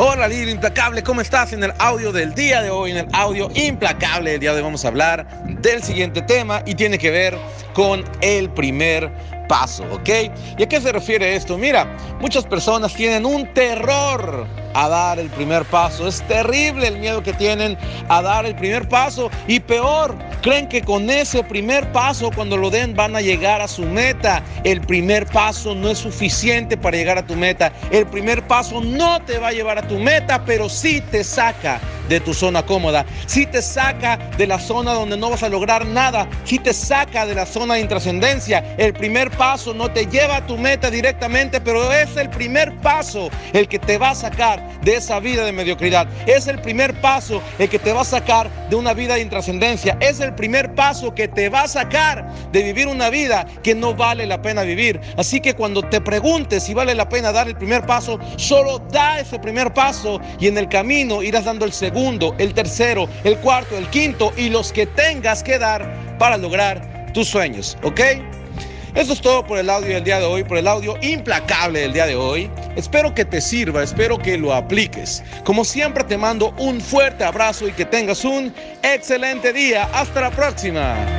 Hola líder implacable, ¿cómo estás? En el audio del día de hoy, en el audio implacable del día de hoy vamos a hablar del siguiente tema y tiene que ver con el primer paso, ¿ok? ¿Y a qué se refiere esto? Mira, muchas personas tienen un terror a dar el primer paso. Es terrible el miedo que tienen a dar el primer paso y peor, creen que con ese primer paso cuando lo den van a llegar a su meta. El primer paso no es suficiente para llegar a tu meta. El primer paso no te va a llevar a tu meta, pero sí te saca de tu zona cómoda, si te saca de la zona donde no vas a lograr nada, si te saca de la zona de intrascendencia. El primer paso no te lleva a tu meta directamente, pero es el primer paso el que te va a sacar de esa vida de mediocridad. Es el primer paso el que te va a sacar de una vida de intrascendencia. Es el primer paso que te va a sacar de vivir una vida que no vale la pena vivir. Así que cuando te preguntes si vale la pena dar el primer paso, solo da ese primer paso y en el camino irás dando el segundo, el tercero, el cuarto, el quinto y los que tengas que dar para lograr tus sueños. ¿Ok? Eso es todo por el audio del día de hoy, por el audio implacable del día de hoy. Espero que te sirva, espero que lo apliques. Como siempre te mando un fuerte abrazo y que tengas un excelente día. Hasta la próxima.